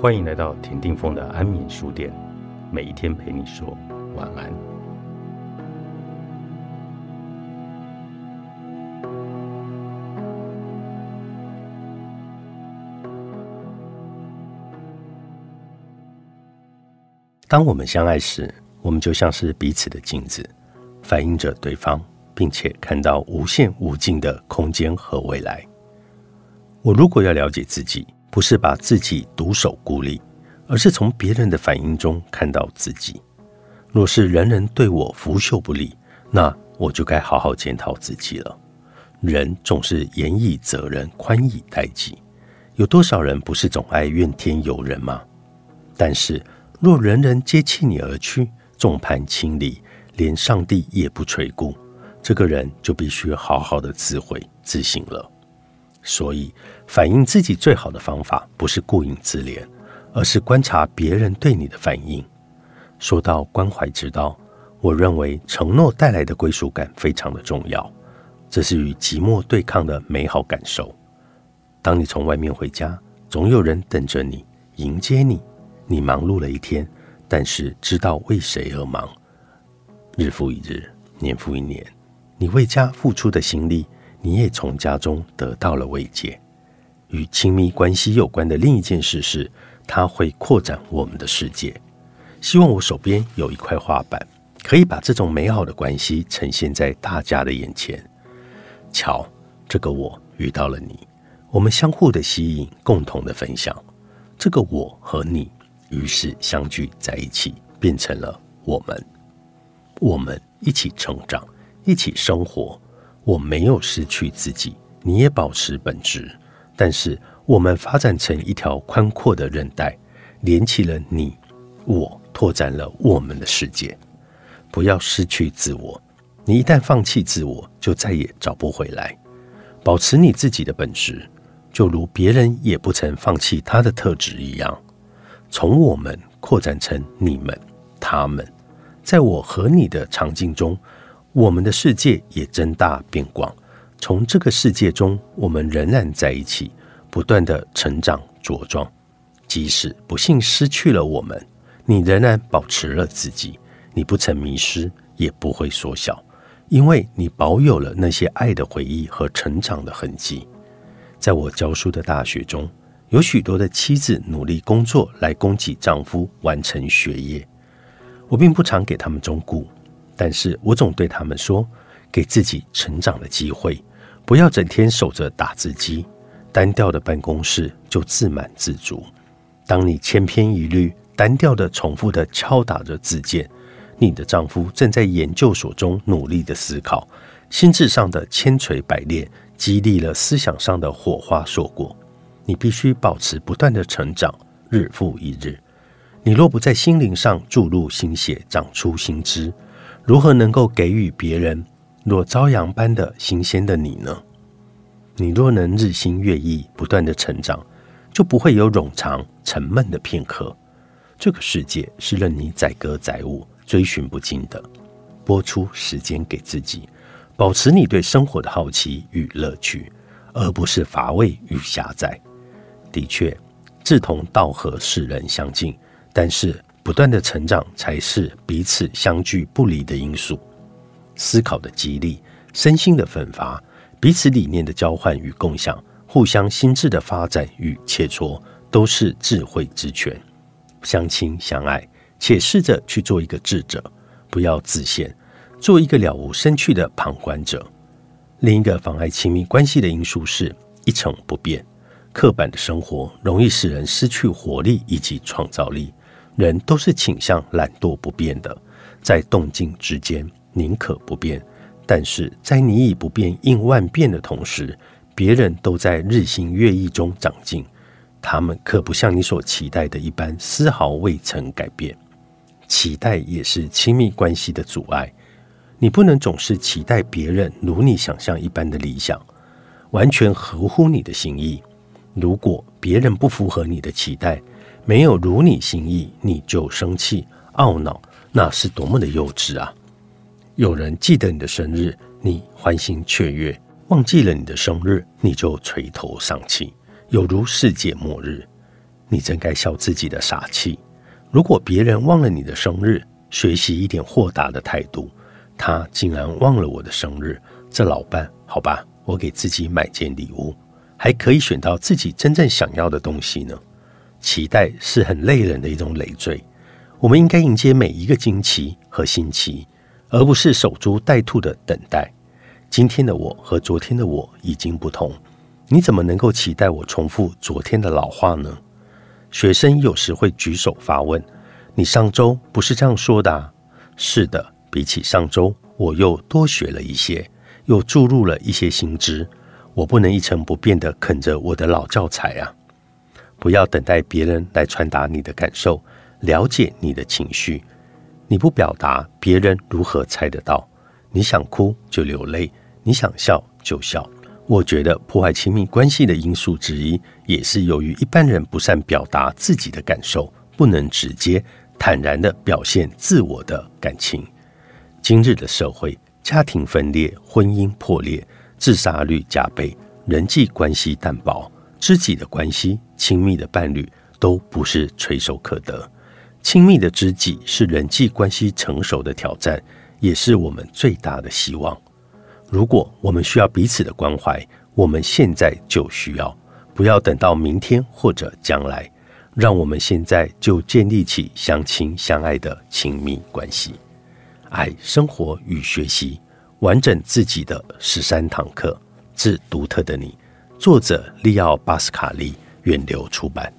欢迎来到田定峰的安眠书店，每一天陪你说晚安。当我们相爱时，我们就像是彼此的镜子，反映着对方，并且看到无限无尽的空间和未来。我如果要了解自己，不是把自己独守孤立，而是从别人的反应中看到自己。若是人人对我拂袖不理，那我就该好好检讨自己了。人总是严以责人，宽以待己。有多少人不是总爱怨天尤人吗？但是若人人皆弃你而去，众叛亲离，连上帝也不垂顾，这个人就必须好好的自悔自省了。所以，反映自己最好的方法不是顾影自怜，而是观察别人对你的反应。说到关怀之道，我认为承诺带来的归属感非常的重要，这是与寂寞对抗的美好感受。当你从外面回家，总有人等着你迎接你。你忙碌了一天，但是知道为谁而忙。日复一日，年复一年，你为家付出的心力。你也从家中得到了慰藉。与亲密关系有关的另一件事是，它会扩展我们的世界。希望我手边有一块画板，可以把这种美好的关系呈现在大家的眼前。瞧，这个我遇到了你，我们相互的吸引，共同的分享。这个我和你，于是相聚在一起，变成了我们。我们一起成长，一起生活。我没有失去自己，你也保持本质，但是我们发展成一条宽阔的韧带，连起了你我，拓展了我们的世界。不要失去自我，你一旦放弃自我，就再也找不回来。保持你自己的本质，就如别人也不曾放弃他的特质一样。从我们扩展成你们、他们，在我和你的场景中。我们的世界也增大变广，从这个世界中，我们仍然在一起，不断的成长茁壮。即使不幸失去了我们，你仍然保持了自己，你不曾迷失，也不会缩小，因为你保有了那些爱的回忆和成长的痕迹。在我教书的大学中，有许多的妻子努力工作来供给丈夫完成学业，我并不常给他们忠顾。但是我总对他们说：“给自己成长的机会，不要整天守着打字机，单调的办公室就自满自足。当你千篇一律、单调的重复的敲打着字键，你的丈夫正在研究所中努力的思考，心智上的千锤百炼激励了思想上的火花硕果。你必须保持不断的成长，日复一日。你若不在心灵上注入心血，长出新枝。”如何能够给予别人若朝阳般的新鲜的你呢？你若能日新月异，不断的成长，就不会有冗长沉闷的片刻。这个世界是任你载歌载舞、追寻不尽的。拨出时间给自己，保持你对生活的好奇与乐趣，而不是乏味与狭窄。的确，志同道合世人相近，但是。不断的成长才是彼此相距不离的因素。思考的激励，身心的奋发，彼此理念的交换与共享，互相心智的发展与切磋，都是智慧之泉。相亲相爱，且试着去做一个智者，不要自限，做一个了无生趣的旁观者。另一个妨碍亲密关系的因素是一成不变。刻板的生活容易使人失去活力以及创造力。人都是倾向懒惰不变的，在动静之间宁可不变。但是在你以不变应万变的同时，别人都在日新月异中长进，他们可不像你所期待的一般，丝毫未曾改变。期待也是亲密关系的阻碍。你不能总是期待别人如你想象一般的理想，完全合乎你的心意。如果别人不符合你的期待，没有如你心意，你就生气懊恼，那是多么的幼稚啊！有人记得你的生日，你欢欣雀跃；忘记了你的生日，你就垂头丧气，有如世界末日。你真该笑自己的傻气。如果别人忘了你的生日，学习一点豁达的态度。他竟然忘了我的生日，这老伴，好吧，我给自己买件礼物，还可以选到自己真正想要的东西呢。期待是很累人的一种累赘，我们应该迎接每一个惊奇和新奇，而不是守株待兔的等待。今天的我和昨天的我已经不同，你怎么能够期待我重复昨天的老话呢？学生有时会举手发问：“你上周不是这样说的？”是的。比起上周，我又多学了一些，又注入了一些新知。我不能一成不变的啃着我的老教材啊！不要等待别人来传达你的感受，了解你的情绪。你不表达，别人如何猜得到？你想哭就流泪，你想笑就笑。我觉得破坏亲密关系的因素之一，也是由于一般人不善表达自己的感受，不能直接坦然的表现自我的感情。今日的社会，家庭分裂、婚姻破裂、自杀率加倍，人际关系淡薄，知己的关系、亲密的伴侣都不是垂手可得。亲密的知己是人际关系成熟的挑战，也是我们最大的希望。如果我们需要彼此的关怀，我们现在就需要，不要等到明天或者将来，让我们现在就建立起相亲相爱的亲密关系。爱生活与学习，完整自己的十三堂课，致独特的你。作者利奥·巴斯卡利，远流出版。